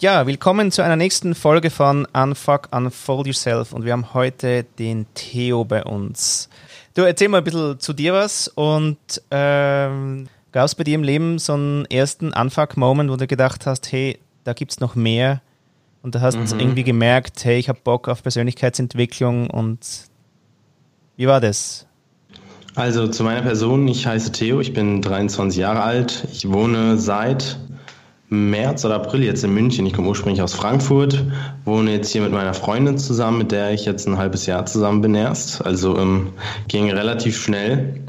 Ja, willkommen zu einer nächsten Folge von Unfuck, Unfold Yourself und wir haben heute den Theo bei uns. Du erzähl mal ein bisschen zu dir was und ähm, gab es bei dir im Leben so einen ersten Unfuck-Moment, wo du gedacht hast, hey, da gibt es noch mehr und du hast mhm. irgendwie gemerkt, hey, ich habe Bock auf Persönlichkeitsentwicklung und wie war das? Also zu meiner Person, ich heiße Theo, ich bin 23 Jahre alt, ich wohne seit März oder April jetzt in München. Ich komme ursprünglich aus Frankfurt, wohne jetzt hier mit meiner Freundin zusammen, mit der ich jetzt ein halbes Jahr zusammen bin erst. Also ähm, ging relativ schnell.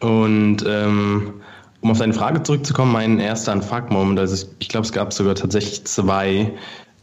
Und ähm, um auf deine Frage zurückzukommen, mein erster Unfuck-Moment, also ich, ich glaube, es gab sogar tatsächlich zwei.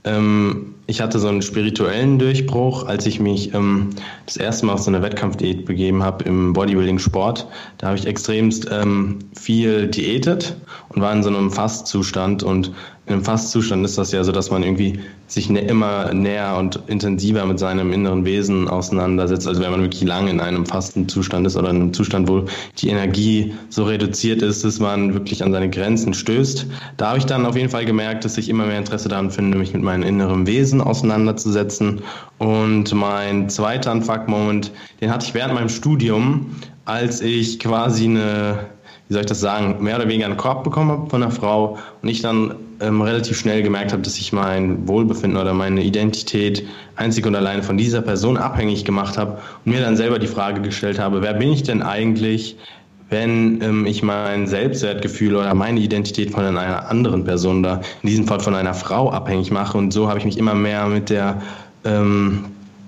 Ähm, ich hatte so einen spirituellen Durchbruch, als ich mich ähm, das erste Mal auf so eine Wettkampfdiät begeben habe im Bodybuilding-Sport. Da habe ich extremst ähm, viel diätet und war in so einem Fastzustand und in einem Fastzustand ist das ja so, dass man irgendwie sich immer näher und intensiver mit seinem inneren Wesen auseinandersetzt. Also wenn man wirklich lange in einem Fastenzustand ist oder in einem Zustand, wo die Energie so reduziert ist, dass man wirklich an seine Grenzen stößt. Da habe ich dann auf jeden Fall gemerkt, dass ich immer mehr Interesse daran finde, mich mit meinem inneren Wesen auseinanderzusetzen. Und mein zweiter Unfuck-Moment, den hatte ich während meinem Studium, als ich quasi eine wie soll ich das sagen, mehr oder weniger einen Korb bekommen habe von einer Frau und ich dann ähm, relativ schnell gemerkt habe, dass ich mein Wohlbefinden oder meine Identität einzig und alleine von dieser Person abhängig gemacht habe und mir dann selber die Frage gestellt habe, wer bin ich denn eigentlich, wenn ähm, ich mein Selbstwertgefühl oder meine Identität von einer anderen Person da, in diesem Fall von einer Frau abhängig mache. Und so habe ich mich immer mehr mit der ähm,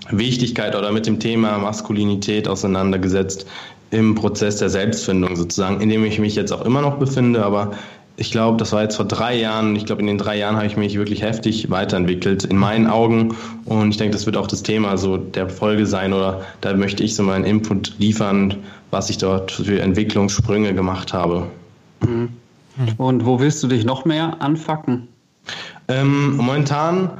Wichtigkeit oder mit dem Thema Maskulinität auseinandergesetzt, im Prozess der Selbstfindung sozusagen, in dem ich mich jetzt auch immer noch befinde, aber ich glaube, das war jetzt vor drei Jahren. Ich glaube, in den drei Jahren habe ich mich wirklich heftig weiterentwickelt, in meinen Augen. Und ich denke, das wird auch das Thema so der Folge sein oder da möchte ich so meinen Input liefern, was ich dort für Entwicklungssprünge gemacht habe. Mhm. Und wo willst du dich noch mehr anfacken? Ähm, momentan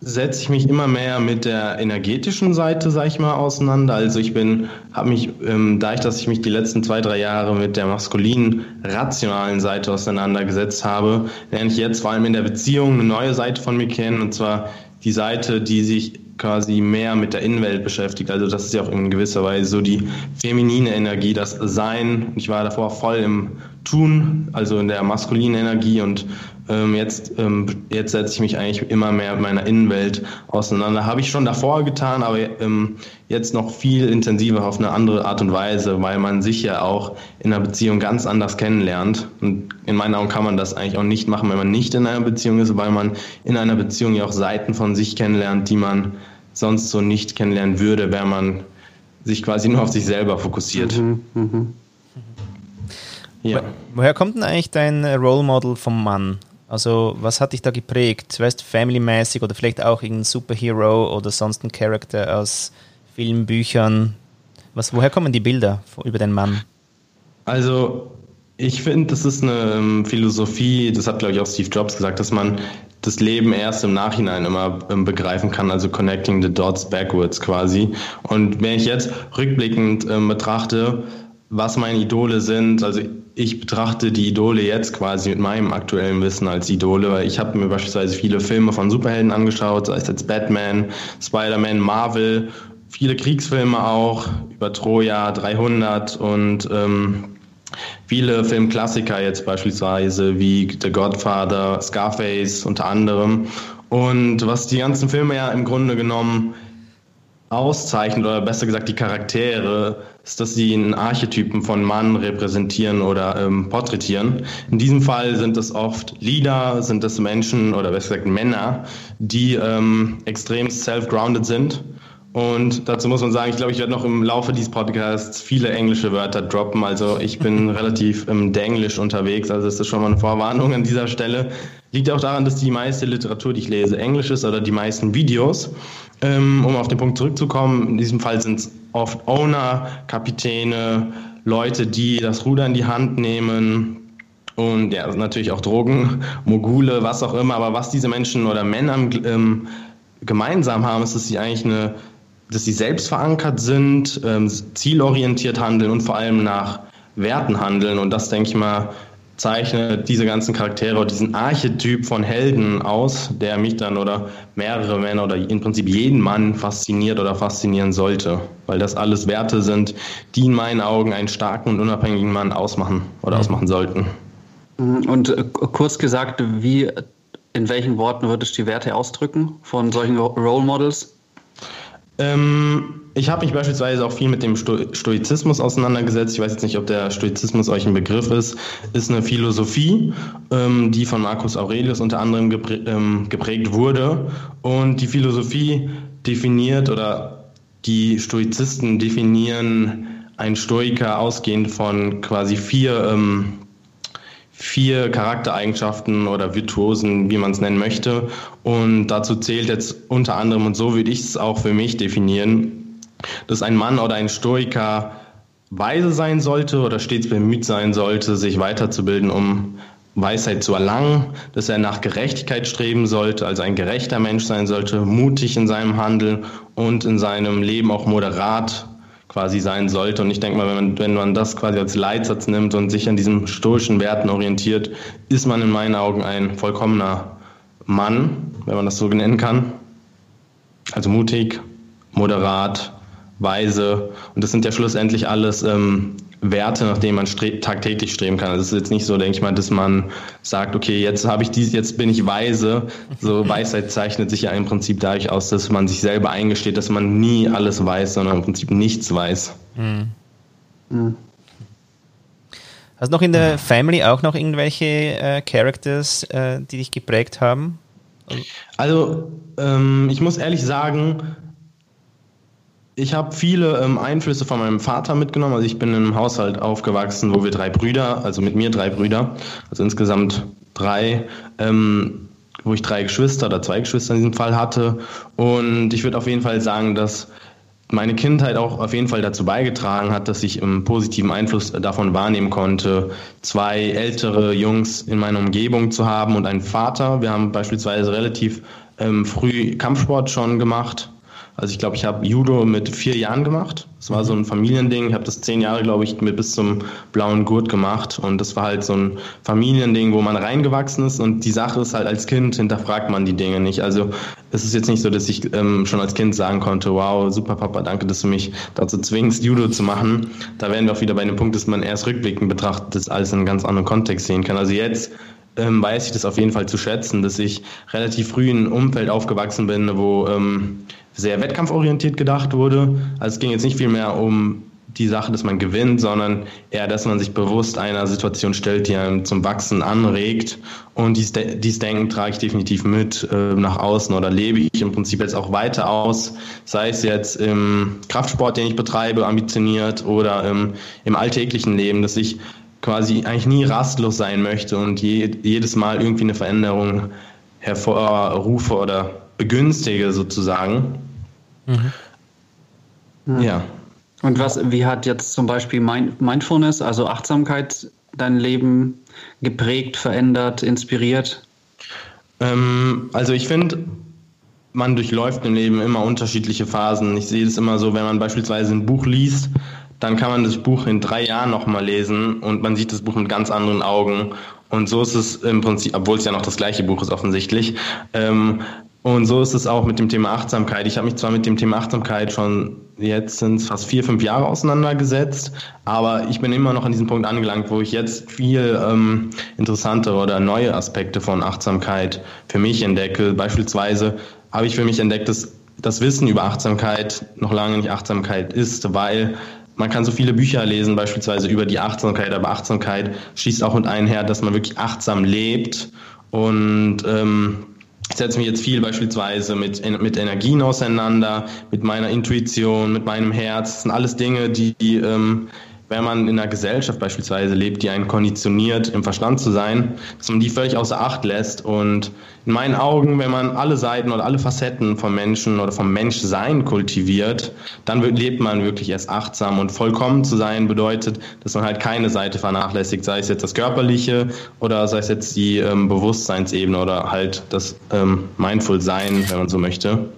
setze ich mich immer mehr mit der energetischen Seite, sag ich mal, auseinander. Also ich bin, habe mich, ähm, dadurch, dass ich mich die letzten zwei, drei Jahre mit der maskulinen, rationalen Seite auseinandergesetzt habe, lerne ich jetzt vor allem in der Beziehung eine neue Seite von mir kennen, und zwar die Seite, die sich quasi mehr mit der Innenwelt beschäftigt. Also das ist ja auch in gewisser Weise so die feminine Energie, das Sein. Ich war davor voll im Tun, also in der maskulinen Energie und ähm, jetzt, ähm, jetzt setze ich mich eigentlich immer mehr mit meiner Innenwelt auseinander. Habe ich schon davor getan, aber ähm, jetzt noch viel intensiver auf eine andere Art und Weise, weil man sich ja auch in einer Beziehung ganz anders kennenlernt. Und in meinen Augen kann man das eigentlich auch nicht machen, wenn man nicht in einer Beziehung ist, weil man in einer Beziehung ja auch Seiten von sich kennenlernt, die man sonst so nicht kennenlernen würde, wenn man sich quasi nur auf sich selber fokussiert. Mhm, mh. Ja. Woher kommt denn eigentlich dein Role Model vom Mann? Also, was hat dich da geprägt? Weißt du, family-mäßig oder vielleicht auch irgendein Superhero oder sonst ein Charakter aus Filmbüchern? Was, woher kommen die Bilder über den Mann? Also, ich finde, das ist eine ähm, Philosophie, das hat, glaube ich, auch Steve Jobs gesagt, dass man das Leben erst im Nachhinein immer ähm, begreifen kann, also connecting the dots backwards quasi. Und wenn ich jetzt rückblickend ähm, betrachte, was meine Idole sind, also ich betrachte die Idole jetzt quasi mit meinem aktuellen Wissen als Idole, weil ich habe mir beispielsweise viele Filme von Superhelden angeschaut, sei es jetzt Batman, Spider-Man, Marvel, viele Kriegsfilme auch, über Troja, 300 und ähm, viele Filmklassiker jetzt beispielsweise wie The Godfather, Scarface unter anderem. Und was die ganzen Filme ja im Grunde genommen auszeichnet, oder besser gesagt die Charaktere, ist, dass sie einen Archetypen von Mann repräsentieren oder ähm, porträtieren. In diesem Fall sind es oft Leader, sind es Menschen oder besser gesagt Männer, die ähm, extrem self-grounded sind. Und dazu muss man sagen, ich glaube, ich werde noch im Laufe dieses Podcasts viele englische Wörter droppen. Also ich bin relativ im Denglisch unterwegs, also das ist schon mal eine Vorwarnung an dieser Stelle. Liegt auch daran, dass die meiste Literatur, die ich lese, Englisch ist oder die meisten Videos. Ähm, um auf den Punkt zurückzukommen, in diesem Fall sind es oft Owner, Kapitäne, Leute, die das Ruder in die Hand nehmen, und ja, natürlich auch Drogen, Mogule, was auch immer. Aber was diese Menschen oder Männer ähm, gemeinsam haben, ist, dass sie eigentlich eine, dass sie selbst verankert sind, ähm, zielorientiert handeln und vor allem nach Werten handeln. Und das, denke ich mal, zeichnet diese ganzen Charaktere oder diesen Archetyp von Helden aus, der mich dann oder mehrere Männer oder im Prinzip jeden Mann fasziniert oder faszinieren sollte. Weil das alles Werte sind, die in meinen Augen einen starken und unabhängigen Mann ausmachen oder mhm. ausmachen sollten. Und äh, kurz gesagt, wie, in welchen Worten würdest du die Werte ausdrücken von solchen Role Models? Ähm, ich habe mich beispielsweise auch viel mit dem Sto Stoizismus auseinandergesetzt. Ich weiß jetzt nicht, ob der Stoizismus euch ein Begriff ist. Ist eine Philosophie, ähm, die von Marcus Aurelius unter anderem geprä ähm, geprägt wurde. Und die Philosophie definiert oder die Stoizisten definieren einen Stoiker ausgehend von quasi vier ähm, vier Charaktereigenschaften oder Virtuosen, wie man es nennen möchte. Und dazu zählt jetzt unter anderem, und so würde ich es auch für mich definieren, dass ein Mann oder ein Stoiker weise sein sollte oder stets bemüht sein sollte, sich weiterzubilden, um Weisheit zu erlangen, dass er nach Gerechtigkeit streben sollte, also ein gerechter Mensch sein sollte, mutig in seinem Handeln und in seinem Leben auch moderat quasi sein sollte. Und ich denke mal, wenn man, wenn man das quasi als Leitsatz nimmt und sich an diesen stoischen Werten orientiert, ist man in meinen Augen ein vollkommener Mann, wenn man das so nennen kann. Also mutig, moderat, weise. Und das sind ja schlussendlich alles ähm, Werte, nach denen man stre tagtäglich streben kann. Also es ist jetzt nicht so, denke ich mal, dass man sagt, okay, jetzt habe ich dies, jetzt bin ich weise. So Weisheit zeichnet sich ja im Prinzip dadurch aus, dass man sich selber eingesteht, dass man nie alles weiß, sondern im Prinzip nichts weiß. Mhm. Mhm. Hast du noch in der Family auch noch irgendwelche äh, Characters, äh, die dich geprägt haben? Also, ähm, ich muss ehrlich sagen, ich habe viele ähm, Einflüsse von meinem Vater mitgenommen. Also ich bin in einem Haushalt aufgewachsen, wo wir drei Brüder, also mit mir drei Brüder, also insgesamt drei, ähm, wo ich drei Geschwister oder zwei Geschwister in diesem Fall hatte. Und ich würde auf jeden Fall sagen, dass meine Kindheit auch auf jeden Fall dazu beigetragen hat, dass ich einen positiven Einfluss davon wahrnehmen konnte, zwei ältere Jungs in meiner Umgebung zu haben und einen Vater. Wir haben beispielsweise relativ ähm, früh Kampfsport schon gemacht also ich glaube, ich habe Judo mit vier Jahren gemacht. Das war so ein Familiending. Ich habe das zehn Jahre, glaube ich, mit bis zum blauen Gurt gemacht. Und das war halt so ein Familiending, wo man reingewachsen ist. Und die Sache ist halt, als Kind hinterfragt man die Dinge nicht. Also es ist jetzt nicht so, dass ich ähm, schon als Kind sagen konnte, wow, super Papa, danke, dass du mich dazu zwingst, Judo zu machen. Da wären wir auch wieder bei dem Punkt, dass man erst rückblickend betrachtet, das alles in einem ganz anderen Kontext sehen kann. Also jetzt ähm, weiß ich das auf jeden Fall zu schätzen, dass ich relativ früh in einem Umfeld aufgewachsen bin, wo ähm, sehr wettkampforientiert gedacht wurde. Also es ging jetzt nicht viel mehr um die Sache, dass man gewinnt, sondern eher, dass man sich bewusst einer Situation stellt, die einem zum Wachsen anregt. Und dies, dies Denken trage ich definitiv mit äh, nach außen oder lebe ich im Prinzip jetzt auch weiter aus, sei es jetzt im Kraftsport, den ich betreibe, ambitioniert oder im, im alltäglichen Leben, dass ich quasi eigentlich nie rastlos sein möchte und je, jedes Mal irgendwie eine Veränderung hervorrufe oder begünstige sozusagen. Mhm. Ja. Und was, wie hat jetzt zum Beispiel Mindfulness, also Achtsamkeit, dein Leben geprägt, verändert, inspiriert? Ähm, also ich finde, man durchläuft im Leben immer unterschiedliche Phasen. Ich sehe es immer so, wenn man beispielsweise ein Buch liest, dann kann man das Buch in drei Jahren nochmal lesen und man sieht das Buch mit ganz anderen Augen. Und so ist es im Prinzip, obwohl es ja noch das gleiche Buch ist offensichtlich, ähm, und so ist es auch mit dem Thema Achtsamkeit. Ich habe mich zwar mit dem Thema Achtsamkeit schon jetzt sind es fast vier, fünf Jahre auseinandergesetzt, aber ich bin immer noch an diesem Punkt angelangt, wo ich jetzt viel ähm, interessantere oder neue Aspekte von Achtsamkeit für mich entdecke. Beispielsweise habe ich für mich entdeckt, dass das Wissen über Achtsamkeit noch lange nicht Achtsamkeit ist, weil man kann so viele Bücher lesen, beispielsweise über die Achtsamkeit, aber Achtsamkeit schließt auch mit einher, dass man wirklich achtsam lebt und ähm, ich setze mich jetzt viel beispielsweise mit, mit Energien auseinander, mit meiner Intuition, mit meinem Herz. Das sind alles Dinge, die, die ähm, wenn man in einer Gesellschaft beispielsweise lebt, die einen konditioniert, im Verstand zu sein, dass man die völlig außer Acht lässt. Und in meinen Augen, wenn man alle Seiten oder alle Facetten vom Menschen oder vom Menschsein kultiviert, dann lebt man wirklich erst achtsam. Und vollkommen zu sein bedeutet, dass man halt keine Seite vernachlässigt, sei es jetzt das Körperliche oder sei es jetzt die ähm, Bewusstseinsebene oder halt das ähm, Mindful Sein, wenn man so möchte.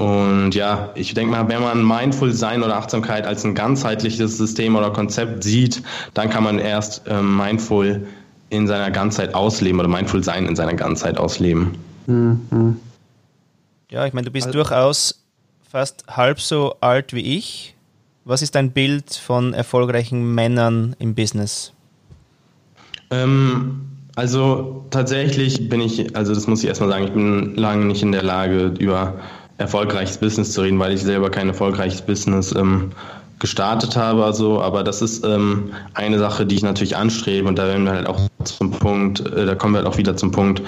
Und ja, ich denke mal, wenn man Mindful Sein oder Achtsamkeit als ein ganzheitliches System oder Konzept sieht, dann kann man erst ähm, Mindful in seiner Ganzheit ausleben oder Mindful Sein in seiner Ganzheit ausleben. Mhm. Ja, ich meine, du bist also, durchaus fast halb so alt wie ich. Was ist dein Bild von erfolgreichen Männern im Business? Ähm, also tatsächlich bin ich, also das muss ich erstmal sagen, ich bin lange nicht in der Lage, über erfolgreiches Business zu reden, weil ich selber kein erfolgreiches Business ähm, gestartet habe. Also, aber das ist ähm, eine Sache, die ich natürlich anstrebe und da werden wir halt auch zum Punkt, äh, da kommen wir halt auch wieder zum Punkt,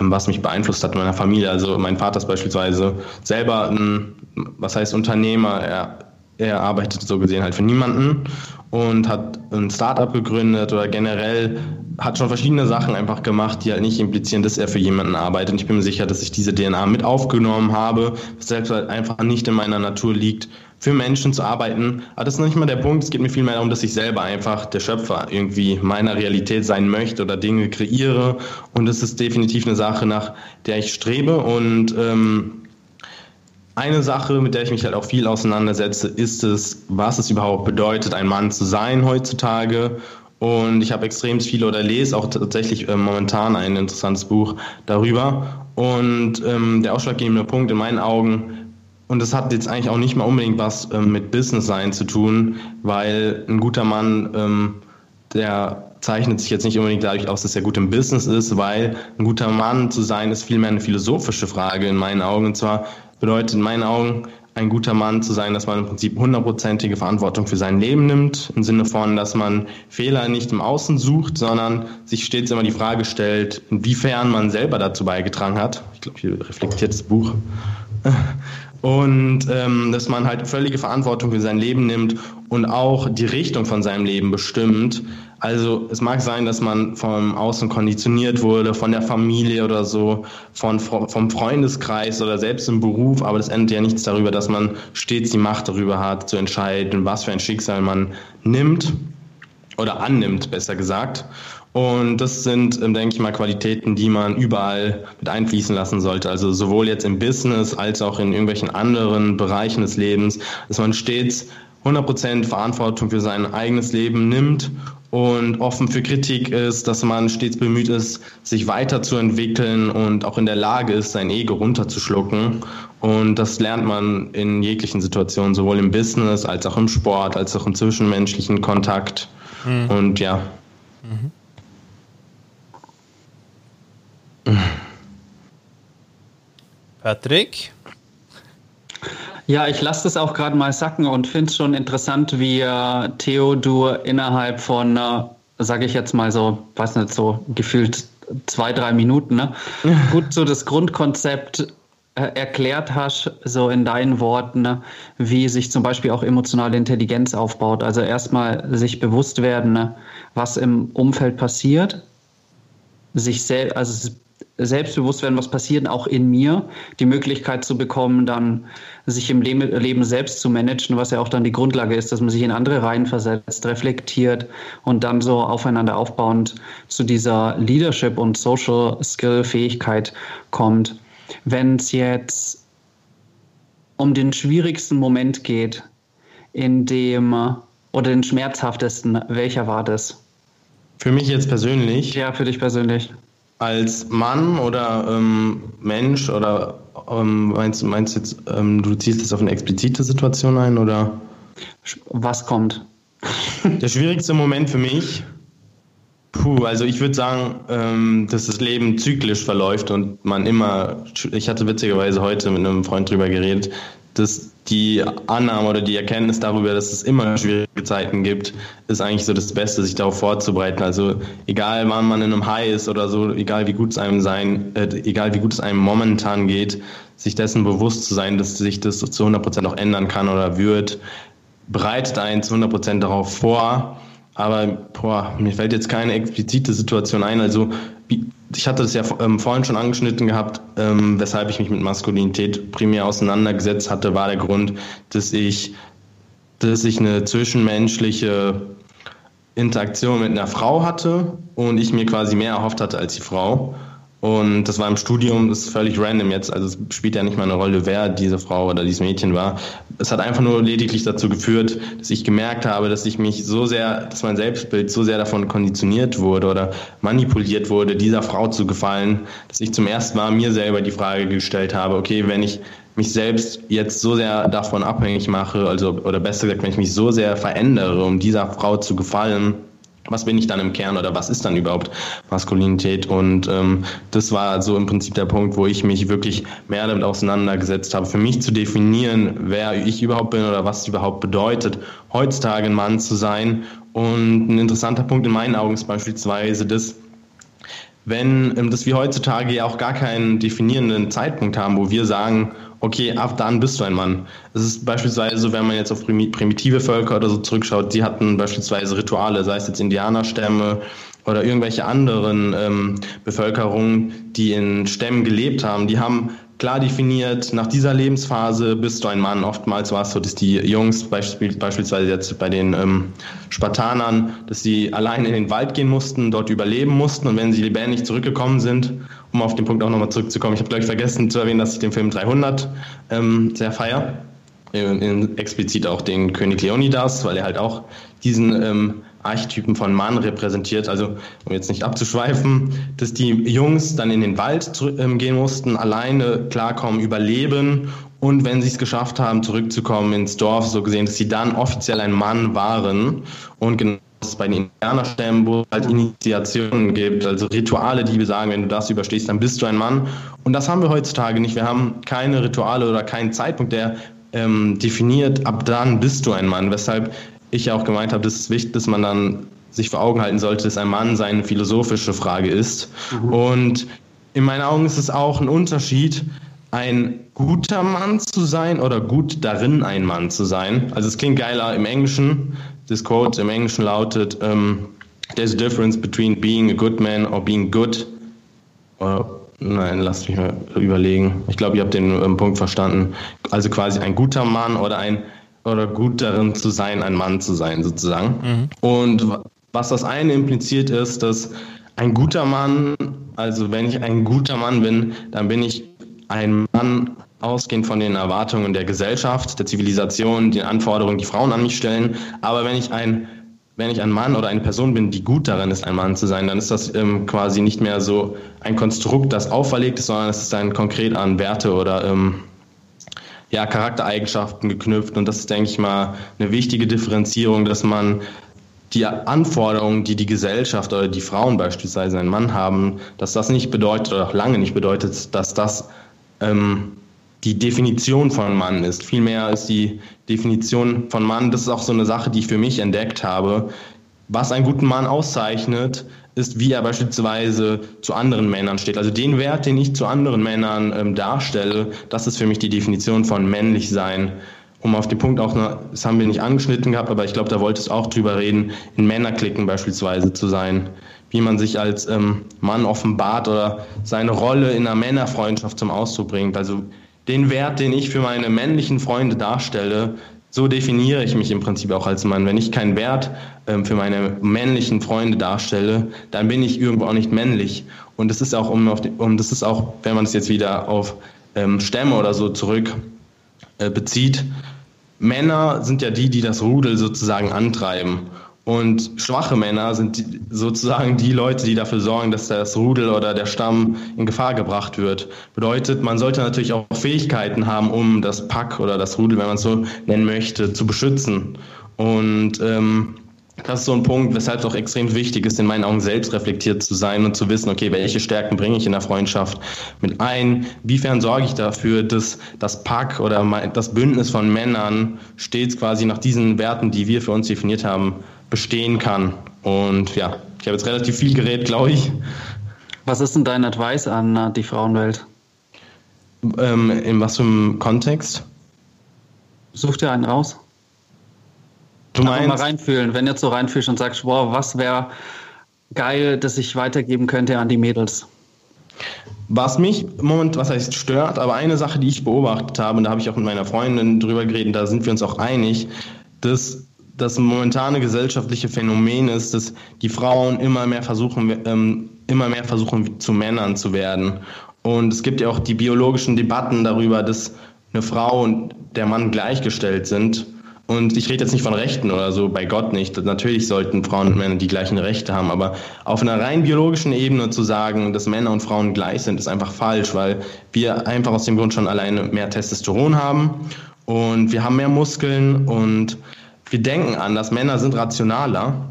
ähm, was mich beeinflusst hat in meiner Familie. Also mein Vater ist beispielsweise selber ein, was heißt Unternehmer, er, er arbeitet so gesehen halt für niemanden und hat ein Startup gegründet oder generell hat schon verschiedene Sachen einfach gemacht, die halt nicht implizieren, dass er für jemanden arbeitet. Und ich bin mir sicher, dass ich diese DNA mit aufgenommen habe, was selbst halt einfach nicht in meiner Natur liegt, für Menschen zu arbeiten. Aber das ist noch nicht mal der Punkt. Es geht mir vielmehr darum, dass ich selber einfach der Schöpfer irgendwie meiner Realität sein möchte oder Dinge kreiere. Und das ist definitiv eine Sache, nach der ich strebe. Und ähm, eine Sache, mit der ich mich halt auch viel auseinandersetze, ist es, was es überhaupt bedeutet, ein Mann zu sein heutzutage. Und ich habe extrem viel oder lese auch tatsächlich äh, momentan ein interessantes Buch darüber. Und ähm, der ausschlaggebende Punkt in meinen Augen, und das hat jetzt eigentlich auch nicht mal unbedingt was ähm, mit Business sein zu tun, weil ein guter Mann, ähm, der zeichnet sich jetzt nicht unbedingt dadurch aus, dass er gut im Business ist, weil ein guter Mann zu sein ist vielmehr eine philosophische Frage in meinen Augen. Und zwar, bedeutet in meinen Augen, ein guter Mann zu sein, dass man im Prinzip hundertprozentige Verantwortung für sein Leben nimmt, im Sinne von, dass man Fehler nicht im Außen sucht, sondern sich stets immer die Frage stellt, inwiefern man selber dazu beigetragen hat. Ich glaube, hier reflektiert das Buch. Und ähm, dass man halt völlige Verantwortung für sein Leben nimmt und auch die Richtung von seinem Leben bestimmt, also es mag sein, dass man vom Außen konditioniert wurde, von der Familie oder so, von, vom Freundeskreis oder selbst im Beruf, aber das endet ja nichts darüber, dass man stets die Macht darüber hat, zu entscheiden, was für ein Schicksal man nimmt oder annimmt, besser gesagt. Und das sind, ähm, denke ich mal, Qualitäten, die man überall mit einfließen lassen sollte. Also sowohl jetzt im Business als auch in irgendwelchen anderen Bereichen des Lebens, dass man stets 100% Verantwortung für sein eigenes Leben nimmt und offen für Kritik ist, dass man stets bemüht ist, sich weiterzuentwickeln und auch in der Lage ist, sein Ego runterzuschlucken. Und das lernt man in jeglichen Situationen, sowohl im Business als auch im Sport, als auch im zwischenmenschlichen Kontakt. Mhm. Und ja. Mhm. Patrick? Ja, ich lasse das auch gerade mal sacken und finde es schon interessant, wie äh, Theo du innerhalb von, äh, sage ich jetzt mal so, weiß nicht, so gefühlt zwei, drei Minuten, ne? gut so das Grundkonzept äh, erklärt hast, so in deinen Worten, ne? wie sich zum Beispiel auch emotionale Intelligenz aufbaut. Also erstmal sich bewusst werden, ne? was im Umfeld passiert, sich selbst, also selbstbewusst werden, was passiert auch in mir, die Möglichkeit zu bekommen, dann sich im Leben selbst zu managen, was ja auch dann die Grundlage ist, dass man sich in andere Reihen versetzt, reflektiert und dann so aufeinander aufbauend zu dieser Leadership und Social Skill Fähigkeit kommt. Wenn es jetzt um den schwierigsten Moment geht, in dem oder den schmerzhaftesten, welcher war das? Für mich jetzt persönlich? Ja, für dich persönlich als Mann oder ähm, Mensch oder ähm, meinst, meinst jetzt, ähm, du ziehst jetzt auf eine explizite Situation ein oder? Was kommt? Der schwierigste Moment für mich, puh, also ich würde sagen, ähm, dass das Leben zyklisch verläuft und man immer, ich hatte witzigerweise heute mit einem Freund drüber geredet, dass die Annahme oder die Erkenntnis darüber, dass es immer schwierige Zeiten gibt, ist eigentlich so das Beste, sich darauf vorzubereiten. Also egal, wann man in einem High ist oder so, egal wie gut es einem sein, äh, egal wie gut es einem momentan geht, sich dessen bewusst zu sein, dass sich das zu 100 Prozent auch ändern kann oder wird, bereitet einen zu 100 Prozent darauf vor. Aber boah, mir fällt jetzt keine explizite Situation ein. Also ich hatte das ja ähm, vorhin schon angeschnitten gehabt, ähm, weshalb ich mich mit Maskulinität primär auseinandergesetzt hatte, war der Grund, dass ich, dass ich eine zwischenmenschliche Interaktion mit einer Frau hatte und ich mir quasi mehr erhofft hatte als die Frau. Und das war im Studium, das ist völlig random jetzt, also es spielt ja nicht mal eine Rolle, wer diese Frau oder dieses Mädchen war. Es hat einfach nur lediglich dazu geführt, dass ich gemerkt habe, dass ich mich so sehr, dass mein Selbstbild so sehr davon konditioniert wurde oder manipuliert wurde, dieser Frau zu gefallen, dass ich zum ersten Mal mir selber die Frage gestellt habe, okay, wenn ich mich selbst jetzt so sehr davon abhängig mache, also oder besser gesagt, wenn ich mich so sehr verändere, um dieser Frau zu gefallen, was bin ich dann im Kern oder was ist dann überhaupt Maskulinität? Und ähm, das war so im Prinzip der Punkt, wo ich mich wirklich mehr damit auseinandergesetzt habe, für mich zu definieren, wer ich überhaupt bin oder was es überhaupt bedeutet, heutzutage ein Mann zu sein. Und ein interessanter Punkt in meinen Augen ist beispielsweise das, wenn ähm, dass wir heutzutage ja auch gar keinen definierenden Zeitpunkt haben, wo wir sagen, okay, ab dann bist du ein Mann. Es ist beispielsweise, wenn man jetzt auf primitive Völker oder so zurückschaut, die hatten beispielsweise Rituale, sei es jetzt Indianerstämme oder irgendwelche anderen ähm, Bevölkerungen, die in Stämmen gelebt haben, die haben klar definiert, nach dieser Lebensphase bist du ein Mann. Oftmals war es so, dass die Jungs, beispielsweise jetzt bei den ähm, Spartanern, dass sie allein in den Wald gehen mussten, dort überleben mussten und wenn sie lebendig zurückgekommen sind, um auf den Punkt auch nochmal zurückzukommen, ich habe glaube ich vergessen zu erwähnen, dass ich den Film 300 ähm, sehr feier. In, in, explizit auch den König Leonidas, weil er halt auch diesen ähm, Archetypen von Mann repräsentiert. Also, um jetzt nicht abzuschweifen, dass die Jungs dann in den Wald ähm, gehen mussten, alleine klarkommen, überleben und wenn sie es geschafft haben, zurückzukommen ins Dorf, so gesehen, dass sie dann offiziell ein Mann waren und genau es bei den Indianerstämmen, wo es halt Initiationen gibt, also Rituale, die sagen, wenn du das überstehst, dann bist du ein Mann. Und das haben wir heutzutage nicht. Wir haben keine Rituale oder keinen Zeitpunkt, der ähm, definiert, ab dann bist du ein Mann. Weshalb ich ja auch gemeint habe, dass es wichtig, dass man dann sich vor Augen halten sollte, dass ein Mann seine philosophische Frage ist. Mhm. Und in meinen Augen ist es auch ein Unterschied, ein guter Mann zu sein oder gut darin ein Mann zu sein. Also es klingt geiler im Englischen. Das Quote im Englischen lautet, um, ähm, There's a difference between being a good man or being good. Oder, nein, lasst mich mal überlegen. Ich glaube, ihr habt den ähm, Punkt verstanden. Also quasi ein guter Mann oder ein oder gut darin zu sein, ein Mann zu sein, sozusagen. Mhm. Und was das eine impliziert ist, dass ein guter Mann, also wenn ich ein guter Mann bin, dann bin ich ein Mann ausgehend von den Erwartungen der Gesellschaft, der Zivilisation, den Anforderungen, die Frauen an mich stellen. Aber wenn ich ein wenn ich ein Mann oder eine Person bin, die gut darin ist, ein Mann zu sein, dann ist das ähm, quasi nicht mehr so ein Konstrukt, das auferlegt ist, sondern es ist dann konkret an Werte oder ähm, ja, Charaktereigenschaften geknüpft. Und das ist, denke ich mal, eine wichtige Differenzierung, dass man die Anforderungen, die die Gesellschaft oder die Frauen beispielsweise einen Mann haben, dass das nicht bedeutet oder auch lange nicht bedeutet, dass das ähm, die Definition von Mann ist. Vielmehr ist die Definition von Mann, das ist auch so eine Sache, die ich für mich entdeckt habe. Was einen guten Mann auszeichnet, ist, wie er beispielsweise zu anderen Männern steht. Also den Wert, den ich zu anderen Männern ähm, darstelle, das ist für mich die Definition von männlich sein. Um auf den Punkt auch, noch, das haben wir nicht angeschnitten gehabt, aber ich glaube, da wollte es auch drüber reden, in Männerklicken beispielsweise zu sein. Wie man sich als ähm, Mann offenbart oder seine Rolle in einer Männerfreundschaft zum Ausdruck bringt. Also den Wert, den ich für meine männlichen Freunde darstelle, so definiere ich mich im Prinzip auch als Mann. Wenn ich keinen Wert ähm, für meine männlichen Freunde darstelle, dann bin ich irgendwo auch nicht männlich. Und das ist auch, um, die, um das ist auch, wenn man es jetzt wieder auf ähm, Stämme oder so zurück äh, bezieht, Männer sind ja die, die das Rudel sozusagen antreiben. Und schwache Männer sind die, sozusagen die Leute, die dafür sorgen, dass das Rudel oder der Stamm in Gefahr gebracht wird. Bedeutet, man sollte natürlich auch Fähigkeiten haben, um das Pack oder das Rudel, wenn man es so nennen möchte, zu beschützen. Und ähm, das ist so ein Punkt, weshalb es auch extrem wichtig ist, in meinen Augen selbst reflektiert zu sein und zu wissen, okay, welche Stärken bringe ich in der Freundschaft mit ein? Wiefern sorge ich dafür, dass das Pack oder das Bündnis von Männern stets quasi nach diesen Werten, die wir für uns definiert haben, bestehen kann? Und ja, ich habe jetzt relativ viel geredet, glaube ich. Was ist denn dein Advice an äh, die Frauenwelt? Ähm, in was für einem Kontext? Such dir einen raus. Du meinst, mal reinfühlen, wenn du jetzt so reinfühlst und sagst, wow, was wäre geil, dass ich weitergeben könnte an die Mädels. Was mich im Moment, was heißt stört, aber eine Sache, die ich beobachtet habe, und da habe ich auch mit meiner Freundin drüber geredet, da sind wir uns auch einig, dass das momentane gesellschaftliche Phänomen ist, dass die Frauen immer mehr versuchen, ähm, immer mehr versuchen zu Männern zu werden. Und es gibt ja auch die biologischen Debatten darüber, dass eine Frau und der Mann gleichgestellt sind. Und ich rede jetzt nicht von Rechten oder so, bei Gott nicht. Natürlich sollten Frauen und Männer die gleichen Rechte haben, aber auf einer rein biologischen Ebene zu sagen, dass Männer und Frauen gleich sind, ist einfach falsch, weil wir einfach aus dem Grund schon alleine mehr Testosteron haben und wir haben mehr Muskeln und wir denken anders. Männer sind rationaler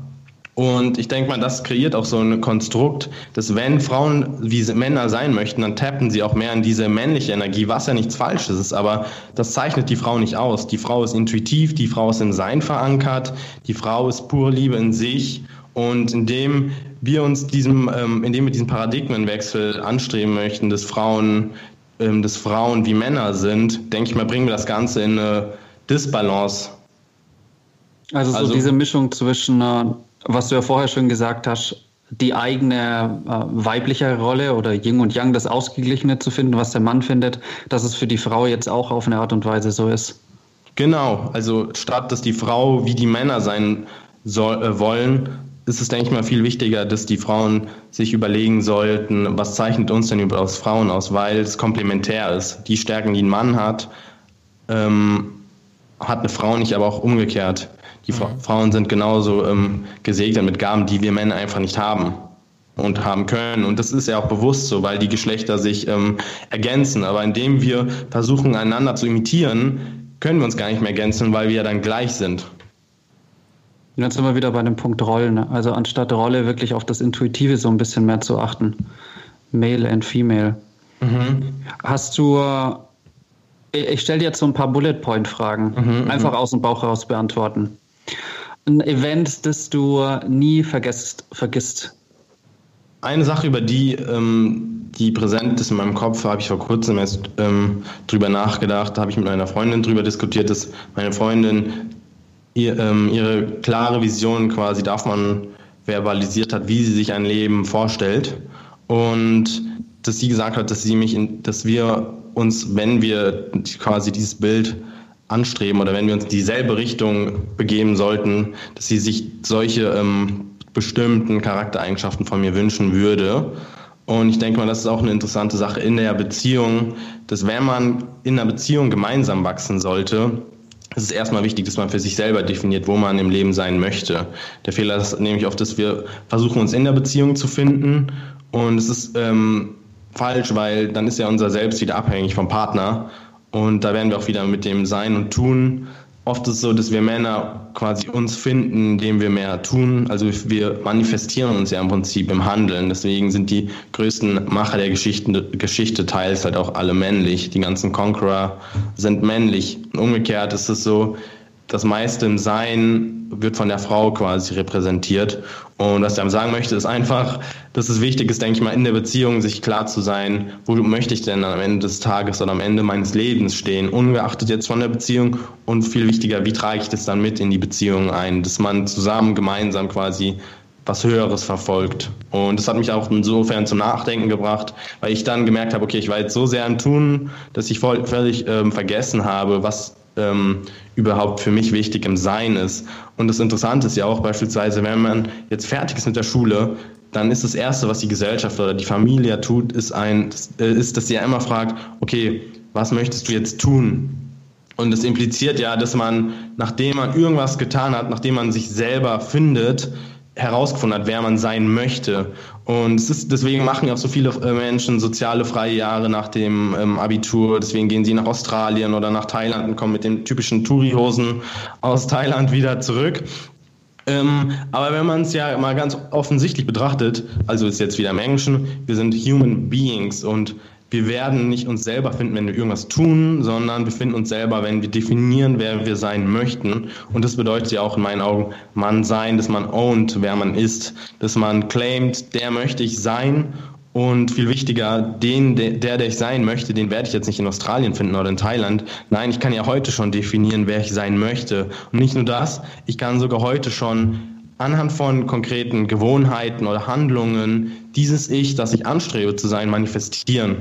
und ich denke mal, das kreiert auch so ein Konstrukt, dass wenn Frauen wie Männer sein möchten, dann tappen sie auch mehr in diese männliche Energie, was ja nichts Falsches ist, aber das zeichnet die Frau nicht aus. Die Frau ist intuitiv, die Frau ist im Sein verankert, die Frau ist pure Liebe in sich und indem wir uns diesem, ähm, indem wir diesen Paradigmenwechsel anstreben möchten, dass Frauen, ähm, dass Frauen wie Männer sind, denke ich mal, bringen wir das Ganze in eine Disbalance. Also so also, diese Mischung zwischen äh was du ja vorher schon gesagt hast, die eigene äh, weibliche Rolle oder Yin und Yang, das Ausgeglichene zu finden, was der Mann findet, dass es für die Frau jetzt auch auf eine Art und Weise so ist. Genau, also statt dass die Frau wie die Männer sein soll, äh, wollen, ist es, denke ich mal, viel wichtiger, dass die Frauen sich überlegen sollten, was zeichnet uns denn über aus Frauen aus, weil es komplementär ist. Die Stärken, die ein Mann hat, ähm, hat eine Frau nicht, aber auch umgekehrt. Die mhm. Frauen sind genauso ähm, gesegnet mit Gaben, die wir Männer einfach nicht haben und haben können. Und das ist ja auch bewusst so, weil die Geschlechter sich ähm, ergänzen. Aber indem wir versuchen, einander zu imitieren, können wir uns gar nicht mehr ergänzen, weil wir ja dann gleich sind. Jetzt sind wir wieder bei dem Punkt Rollen. Also anstatt Rolle wirklich auf das Intuitive so ein bisschen mehr zu achten. Male and Female. Mhm. Hast du ich stelle dir jetzt so ein paar Bullet Point Fragen, mhm, mhm, einfach aus dem Bauch heraus beantworten. Ein Event, das du nie vergesst, vergisst. Eine Sache, über die, ähm, die präsent ist in meinem Kopf, habe ich vor kurzem erst ähm, drüber nachgedacht, da habe ich mit meiner Freundin drüber diskutiert, dass meine Freundin ihr, ähm, ihre klare Vision quasi davon verbalisiert hat, wie sie sich ein Leben vorstellt. Und dass sie gesagt hat, dass sie mich, in, dass wir uns, wenn wir quasi dieses Bild anstreben oder wenn wir uns dieselbe Richtung begeben sollten, dass sie sich solche ähm, bestimmten Charaktereigenschaften von mir wünschen würde. Und ich denke mal, das ist auch eine interessante Sache in der Beziehung, dass wenn man in einer Beziehung gemeinsam wachsen sollte, es ist erstmal wichtig, dass man für sich selber definiert, wo man im Leben sein möchte. Der Fehler ist nämlich oft, dass wir versuchen, uns in der Beziehung zu finden. Und es ist ähm, falsch, weil dann ist ja unser Selbst wieder abhängig vom Partner. Und da werden wir auch wieder mit dem Sein und Tun. Oft ist es so, dass wir Männer quasi uns finden, indem wir mehr tun. Also wir manifestieren uns ja im Prinzip im Handeln. Deswegen sind die größten Macher der Geschichten, Geschichte teils halt auch alle männlich. Die ganzen Conqueror sind männlich. Und umgekehrt ist es so, das meiste im Sein wird von der Frau quasi repräsentiert. Und was ich einem sagen möchte, ist einfach, dass es wichtig ist, denke ich mal, in der Beziehung sich klar zu sein, wo möchte ich denn am Ende des Tages oder am Ende meines Lebens stehen, ungeachtet jetzt von der Beziehung. Und viel wichtiger, wie trage ich das dann mit in die Beziehung ein, dass man zusammen, gemeinsam quasi was Höheres verfolgt. Und das hat mich auch insofern zum Nachdenken gebracht, weil ich dann gemerkt habe, okay, ich war jetzt so sehr am Tun, dass ich voll, völlig ähm, vergessen habe, was ähm, überhaupt für mich wichtig im Sein ist. Und das Interessante ist ja auch beispielsweise, wenn man jetzt fertig ist mit der Schule, dann ist das Erste, was die Gesellschaft oder die Familie tut, ist, ein, äh, ist dass sie ja immer fragt, okay, was möchtest du jetzt tun? Und das impliziert ja, dass man, nachdem man irgendwas getan hat, nachdem man sich selber findet, herausgefunden hat, wer man sein möchte. Und ist, deswegen machen ja auch so viele äh, Menschen soziale freie Jahre nach dem ähm, Abitur. Deswegen gehen sie nach Australien oder nach Thailand und kommen mit den typischen Tourihosen aus Thailand wieder zurück. Ähm, aber wenn man es ja mal ganz offensichtlich betrachtet, also ist jetzt wieder im Englischen, wir sind Human Beings und wir werden nicht uns selber finden, wenn wir irgendwas tun, sondern wir finden uns selber, wenn wir definieren, wer wir sein möchten. Und das bedeutet ja auch in meinen Augen man sein, dass man ownt, wer man ist, dass man claimt, der möchte ich sein. Und viel wichtiger, den, der, der ich sein möchte, den werde ich jetzt nicht in Australien finden oder in Thailand. Nein, ich kann ja heute schon definieren, wer ich sein möchte. Und nicht nur das, ich kann sogar heute schon anhand von konkreten Gewohnheiten oder Handlungen dieses Ich, das ich anstrebe zu sein, manifestieren.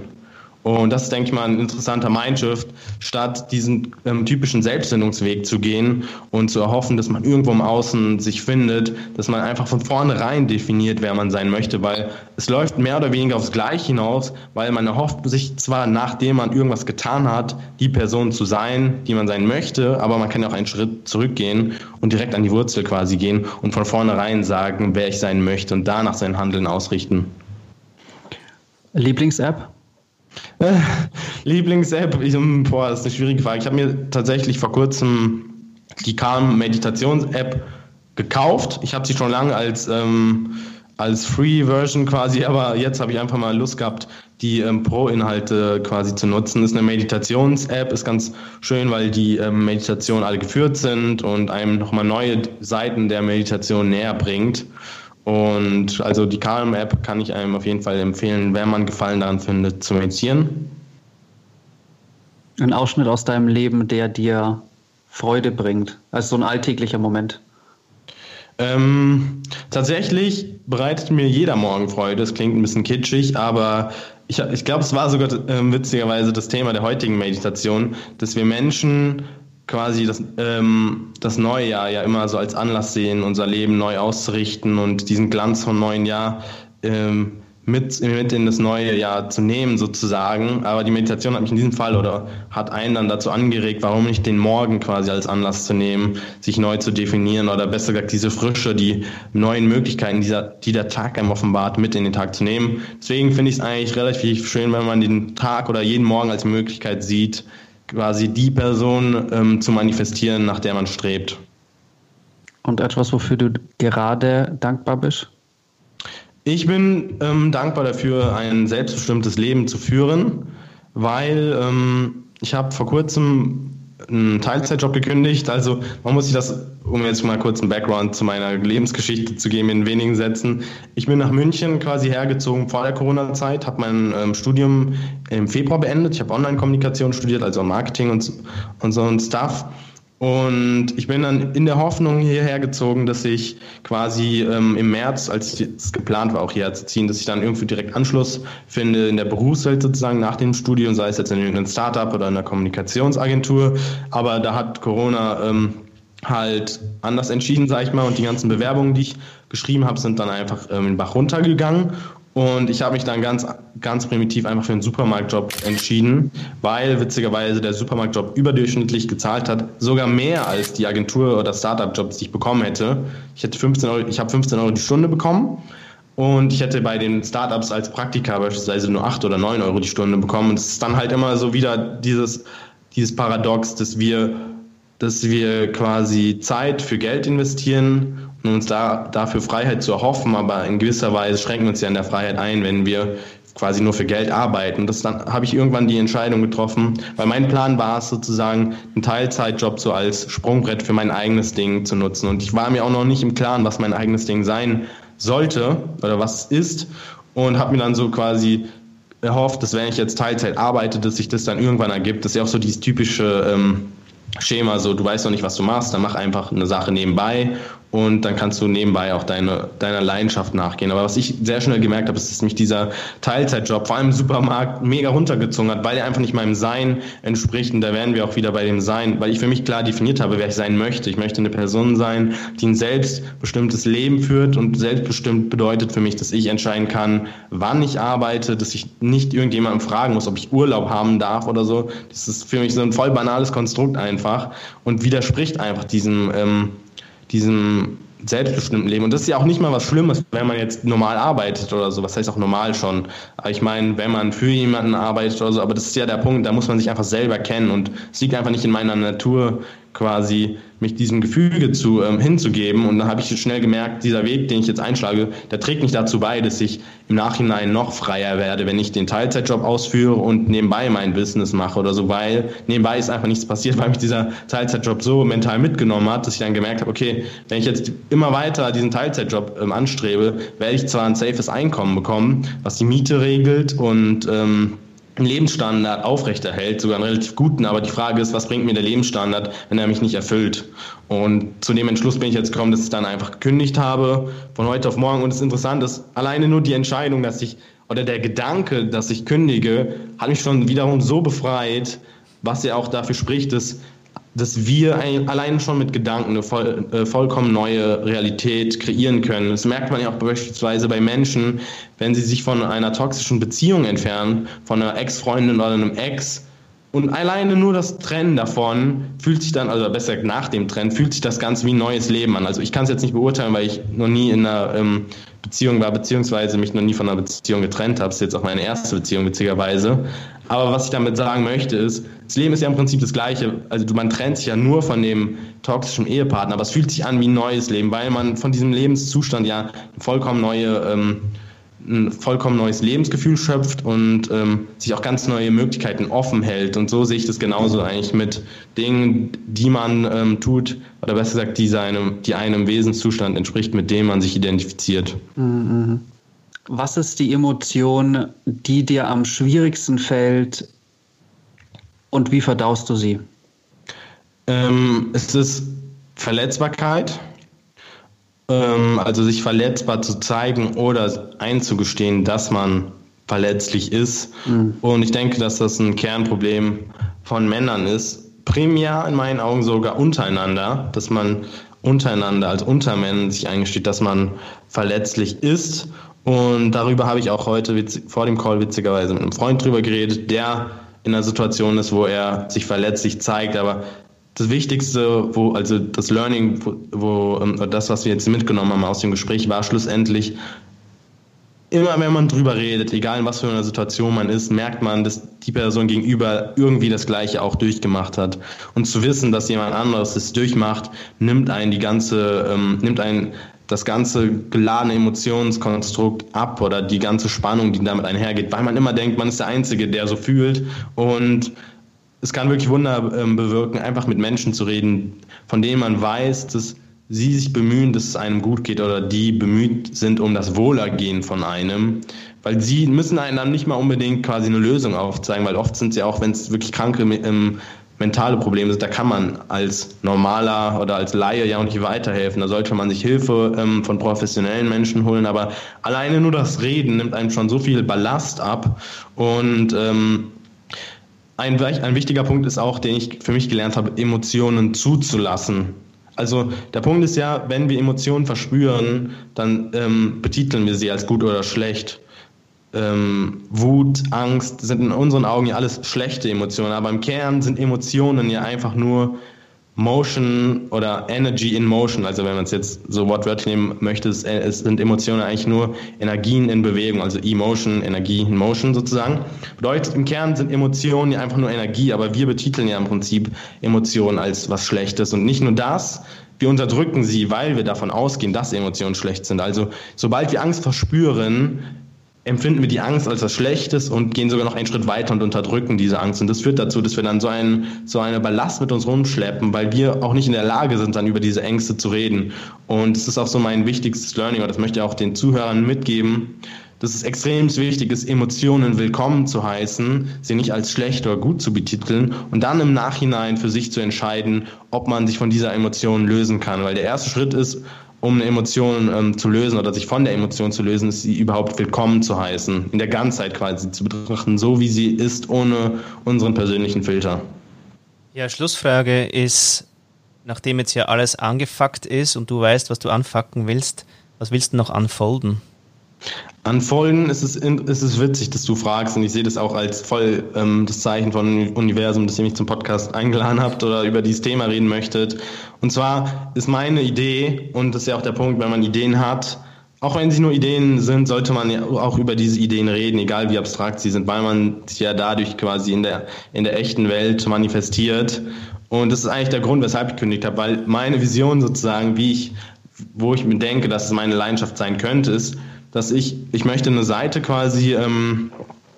Und das ist, denke ich mal, ein interessanter Mindshift, statt diesen ähm, typischen Selbstfindungsweg zu gehen und zu erhoffen, dass man irgendwo im Außen sich findet, dass man einfach von vornherein definiert, wer man sein möchte, weil es läuft mehr oder weniger aufs Gleiche hinaus, weil man erhofft sich zwar, nachdem man irgendwas getan hat, die Person zu sein, die man sein möchte, aber man kann auch einen Schritt zurückgehen und direkt an die Wurzel quasi gehen und von vornherein sagen, wer ich sein möchte und danach sein Handeln ausrichten. Lieblings-App? Äh, Lieblings-App, boah, das ist eine schwierige Frage. Ich habe mir tatsächlich vor kurzem die Calm Meditations-App gekauft. Ich habe sie schon lange als, ähm, als Free-Version quasi, aber jetzt habe ich einfach mal Lust gehabt, die ähm, Pro-Inhalte quasi zu nutzen. Das ist eine Meditations-App, ist ganz schön, weil die ähm, Meditationen alle geführt sind und einem nochmal neue Seiten der Meditation näher bringt. Und also die Calm-App kann ich einem auf jeden Fall empfehlen, wenn man Gefallen daran findet, zu meditieren. Ein Ausschnitt aus deinem Leben, der dir Freude bringt. Also so ein alltäglicher Moment. Ähm, tatsächlich bereitet mir jeder Morgen Freude. Das klingt ein bisschen kitschig, aber ich, ich glaube, es war sogar äh, witzigerweise das Thema der heutigen Meditation, dass wir Menschen quasi das, ähm, das neue Jahr ja immer so als Anlass sehen, unser Leben neu auszurichten und diesen Glanz vom neuen Jahr ähm, mit, mit in das neue Jahr zu nehmen sozusagen. Aber die Meditation hat mich in diesem Fall oder hat einen dann dazu angeregt, warum nicht den Morgen quasi als Anlass zu nehmen, sich neu zu definieren oder besser gesagt diese Frische, die neuen Möglichkeiten, dieser, die der Tag einem offenbart, mit in den Tag zu nehmen. Deswegen finde ich es eigentlich relativ schön, wenn man den Tag oder jeden Morgen als Möglichkeit sieht, quasi die Person ähm, zu manifestieren, nach der man strebt. Und etwas, wofür du gerade dankbar bist? Ich bin ähm, dankbar dafür, ein selbstbestimmtes Leben zu führen, weil ähm, ich habe vor kurzem einen Teilzeitjob gekündigt. Also man muss sich das, um jetzt mal kurz einen Background zu meiner Lebensgeschichte zu geben, in wenigen Sätzen. Ich bin nach München quasi hergezogen vor der Corona-Zeit, habe mein ähm, Studium im Februar beendet. Ich habe Online-Kommunikation studiert, also Marketing und, und so ein Stuff. Und ich bin dann in der Hoffnung hierher gezogen, dass ich quasi ähm, im März, als es geplant war, auch hierher zu ziehen, dass ich dann irgendwie direkt Anschluss finde in der Berufswelt sozusagen nach dem Studium, sei es jetzt in irgendeinem Startup oder in einer Kommunikationsagentur. Aber da hat Corona ähm, halt anders entschieden, sag ich mal, und die ganzen Bewerbungen, die ich geschrieben habe, sind dann einfach ähm, in den Bach runtergegangen. Und ich habe mich dann ganz, ganz primitiv einfach für einen Supermarktjob entschieden, weil witzigerweise der Supermarktjob überdurchschnittlich gezahlt hat, sogar mehr als die Agentur- oder Startup-Jobs, die ich bekommen hätte. Ich hätte 15 Euro, ich habe 15 Euro die Stunde bekommen und ich hätte bei den Startups als Praktika beispielsweise nur 8 oder 9 Euro die Stunde bekommen. Und es ist dann halt immer so wieder dieses, dieses Paradox, dass wir, dass wir quasi Zeit für Geld investieren und uns da, dafür Freiheit zu erhoffen, aber in gewisser Weise schränken wir uns ja in der Freiheit ein, wenn wir quasi nur für Geld arbeiten. Das dann habe ich irgendwann die Entscheidung getroffen, weil mein Plan war es sozusagen, einen Teilzeitjob so als Sprungbrett für mein eigenes Ding zu nutzen. Und ich war mir auch noch nicht im Klaren, was mein eigenes Ding sein sollte oder was ist. Und habe mir dann so quasi erhofft, dass wenn ich jetzt Teilzeit arbeite, dass sich das dann irgendwann ergibt. Das ist ja auch so dieses typische ähm, Schema, so du weißt noch nicht, was du machst, dann mach einfach eine Sache nebenbei und dann kannst du nebenbei auch deine, deiner Leidenschaft nachgehen. Aber was ich sehr schnell gemerkt habe, ist, dass mich dieser Teilzeitjob, vor allem im Supermarkt, mega runtergezogen hat, weil er einfach nicht meinem Sein entspricht. Und da wären wir auch wieder bei dem Sein, weil ich für mich klar definiert habe, wer ich sein möchte. Ich möchte eine Person sein, die ein selbstbestimmtes Leben führt und selbstbestimmt bedeutet für mich, dass ich entscheiden kann, wann ich arbeite, dass ich nicht irgendjemandem fragen muss, ob ich Urlaub haben darf oder so. Das ist für mich so ein voll banales Konstrukt einfach und widerspricht einfach diesem, ähm, diesem selbstbestimmten Leben. Und das ist ja auch nicht mal was Schlimmes, wenn man jetzt normal arbeitet oder so. Was heißt auch normal schon? Aber ich meine, wenn man für jemanden arbeitet oder so, aber das ist ja der Punkt, da muss man sich einfach selber kennen. Und es liegt einfach nicht in meiner Natur, quasi mich diesem Gefüge zu, ähm, hinzugeben. Und dann habe ich schnell gemerkt, dieser Weg, den ich jetzt einschlage, der trägt nicht dazu bei, dass ich im Nachhinein noch freier werde, wenn ich den Teilzeitjob ausführe und nebenbei mein Business mache oder so, weil nebenbei ist einfach nichts passiert, weil mich dieser Teilzeitjob so mental mitgenommen hat, dass ich dann gemerkt habe, okay, wenn ich jetzt immer weiter diesen Teilzeitjob ähm, anstrebe, werde ich zwar ein safes Einkommen bekommen, was die Miete regelt und ähm, Lebensstandard aufrechterhält, sogar einen relativ guten. Aber die Frage ist, was bringt mir der Lebensstandard, wenn er mich nicht erfüllt? Und zu dem Entschluss bin ich jetzt gekommen, dass ich dann einfach gekündigt habe von heute auf morgen. Und das Interessante ist, alleine nur die Entscheidung, dass ich oder der Gedanke, dass ich kündige, hat mich schon wiederum so befreit, was ja auch dafür spricht, dass, dass wir allein schon mit Gedanken eine voll, äh, vollkommen neue Realität kreieren können. Das merkt man ja auch beispielsweise bei Menschen, wenn sie sich von einer toxischen Beziehung entfernen, von einer Ex-Freundin oder einem Ex, und alleine nur das Trennen davon fühlt sich dann, also besser nach dem Trennen, fühlt sich das Ganze wie ein neues Leben an. Also ich kann es jetzt nicht beurteilen, weil ich noch nie in einer ähm, Beziehung war, beziehungsweise mich noch nie von einer Beziehung getrennt habe. Das ist jetzt auch meine erste Beziehung, witzigerweise. Aber was ich damit sagen möchte, ist, das Leben ist ja im Prinzip das Gleiche. Also man trennt sich ja nur von dem toxischen Ehepartner, aber es fühlt sich an wie ein neues Leben, weil man von diesem Lebenszustand ja eine vollkommen neue ähm, ein vollkommen neues Lebensgefühl schöpft und ähm, sich auch ganz neue Möglichkeiten offen hält. Und so sehe ich das genauso eigentlich mit Dingen, die man ähm, tut, oder besser gesagt, die, seinem, die einem Wesenszustand entspricht, mit dem man sich identifiziert. Mhm. Was ist die Emotion, die dir am schwierigsten fällt und wie verdaust du sie? Ähm, es ist Verletzbarkeit ähm, also sich verletzbar zu zeigen oder einzugestehen, dass man verletzlich ist. Mhm. Und ich denke, dass das ein Kernproblem von Männern ist. Primär in meinen Augen sogar untereinander, dass man untereinander als Untermännern sich eingesteht, dass man verletzlich ist. Und darüber habe ich auch heute vor dem Call witzigerweise mit einem Freund drüber geredet, der in einer Situation ist, wo er sich verletzlich zeigt, aber das Wichtigste, wo, also das Learning, wo, wo ähm, das, was wir jetzt mitgenommen haben aus dem Gespräch, war schlussendlich, immer wenn man drüber redet, egal in was für einer Situation man ist, merkt man, dass die Person gegenüber irgendwie das Gleiche auch durchgemacht hat. Und zu wissen, dass jemand anderes es durchmacht, nimmt einen die ganze, ähm, nimmt einen das ganze geladene Emotionskonstrukt ab oder die ganze Spannung, die damit einhergeht, weil man immer denkt, man ist der Einzige, der so fühlt und es kann wirklich Wunder ähm, bewirken, einfach mit Menschen zu reden, von denen man weiß, dass sie sich bemühen, dass es einem gut geht oder die bemüht sind um das Wohlergehen von einem. Weil sie müssen einem dann nicht mal unbedingt quasi eine Lösung aufzeigen, weil oft sind sie auch, wenn es wirklich kranke ähm, mentale Probleme sind, da kann man als normaler oder als Laie ja auch nicht weiterhelfen. Da sollte man sich Hilfe ähm, von professionellen Menschen holen, aber alleine nur das Reden nimmt einem schon so viel Ballast ab und ähm, ein, ein wichtiger Punkt ist auch, den ich für mich gelernt habe, Emotionen zuzulassen. Also der Punkt ist ja, wenn wir Emotionen verspüren, dann ähm, betiteln wir sie als gut oder schlecht. Ähm, Wut, Angst sind in unseren Augen ja alles schlechte Emotionen, aber im Kern sind Emotionen ja einfach nur Motion oder Energy in Motion, also wenn man es jetzt so wortwörtlich nehmen möchte, es, es, sind Emotionen eigentlich nur Energien in Bewegung, also Emotion, Energie in Motion sozusagen. Bedeutet, im Kern sind Emotionen ja einfach nur Energie, aber wir betiteln ja im Prinzip Emotionen als was Schlechtes. Und nicht nur das, wir unterdrücken sie, weil wir davon ausgehen, dass Emotionen schlecht sind. Also sobald wir Angst verspüren, empfinden wir die Angst als was Schlechtes und gehen sogar noch einen Schritt weiter und unterdrücken diese Angst. Und das führt dazu, dass wir dann so einen, so eine Ballast mit uns rumschleppen, weil wir auch nicht in der Lage sind, dann über diese Ängste zu reden. Und das ist auch so mein wichtigstes Learning, und das möchte ich auch den Zuhörern mitgeben, dass es extrem wichtig ist, Emotionen willkommen zu heißen, sie nicht als schlecht oder gut zu betiteln und dann im Nachhinein für sich zu entscheiden, ob man sich von dieser Emotion lösen kann. Weil der erste Schritt ist, um eine Emotion ähm, zu lösen oder sich von der Emotion zu lösen, ist sie überhaupt willkommen zu heißen, in der Ganzheit quasi zu betrachten, so wie sie ist, ohne unseren persönlichen Filter. Ja, Schlussfrage ist, nachdem jetzt ja alles angefuckt ist und du weißt, was du anfacken willst, was willst du noch unfolden? An Folgen ist es, ist es witzig, dass du fragst und ich sehe das auch als voll ähm, das Zeichen von Universum, dass ihr mich zum Podcast eingeladen habt oder über dieses Thema reden möchtet. Und zwar ist meine Idee, und das ist ja auch der Punkt, wenn man Ideen hat, auch wenn sie nur Ideen sind, sollte man ja auch über diese Ideen reden, egal wie abstrakt sie sind, weil man sich ja dadurch quasi in der, in der echten Welt manifestiert. Und das ist eigentlich der Grund, weshalb ich kündigt habe, weil meine Vision sozusagen, wie ich, wo ich mir denke, dass es meine Leidenschaft sein könnte, ist, dass ich, ich möchte eine Seite quasi ähm,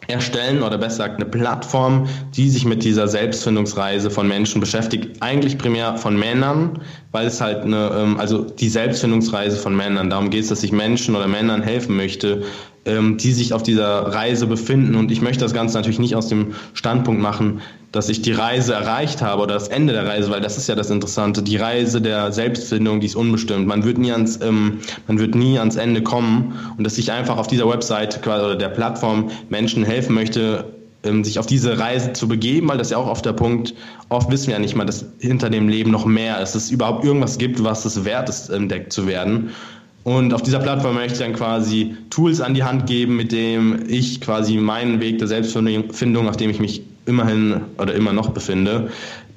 erstellen oder besser gesagt eine Plattform, die sich mit dieser Selbstfindungsreise von Menschen beschäftigt. Eigentlich primär von Männern, weil es halt eine, ähm, also die Selbstfindungsreise von Männern, darum geht es, dass ich Menschen oder Männern helfen möchte, ähm, die sich auf dieser Reise befinden. Und ich möchte das Ganze natürlich nicht aus dem Standpunkt machen, dass ich die Reise erreicht habe oder das Ende der Reise, weil das ist ja das Interessante. Die Reise der Selbstfindung, die ist unbestimmt. Man wird nie ans, ähm, man wird nie ans Ende kommen und dass ich einfach auf dieser Website oder der Plattform Menschen helfen möchte, ähm, sich auf diese Reise zu begeben, weil das ja auch oft der Punkt, oft wissen wir ja nicht mal, dass hinter dem Leben noch mehr ist, dass es überhaupt irgendwas gibt, was es wert ist, entdeckt zu werden. Und auf dieser Plattform möchte ich dann quasi Tools an die Hand geben, mit dem ich quasi meinen Weg der Selbstfindung, auf dem ich mich immerhin oder immer noch befinde,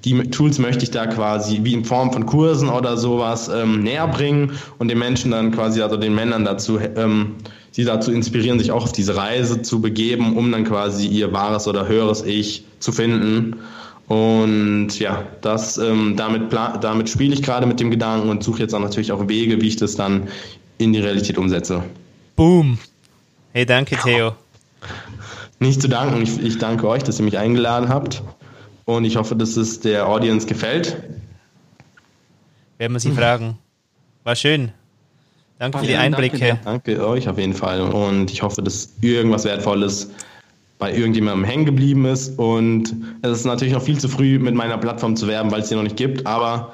die Tools möchte ich da quasi wie in Form von Kursen oder sowas ähm, näher bringen und den Menschen dann quasi, also den Männern dazu, ähm, sie dazu inspirieren, sich auch auf diese Reise zu begeben, um dann quasi ihr wahres oder höheres Ich zu finden. Und ja, das, ähm, damit, damit spiele ich gerade mit dem Gedanken und suche jetzt auch natürlich auch Wege, wie ich das dann in die Realität umsetze. Boom. Hey, danke, Theo. Nicht zu danken. Ich, ich danke euch, dass ihr mich eingeladen habt. Und ich hoffe, dass es der Audience gefällt. Werden wir Sie fragen. War schön. Danke für die Einblicke. Danke, danke, euch auf jeden Fall. Und ich hoffe, dass irgendwas Wertvolles bei irgendjemandem hängen geblieben ist. Und es ist natürlich noch viel zu früh, mit meiner Plattform zu werben, weil es sie noch nicht gibt. Aber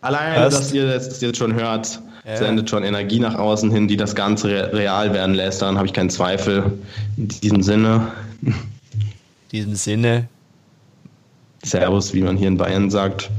alleine, dass ihr das jetzt schon hört, ja. sendet schon Energie nach außen hin, die das Ganze real werden lässt. Dann habe ich keinen Zweifel. In diesem Sinne. In diesem Sinne. Servus, wie man hier in Bayern sagt.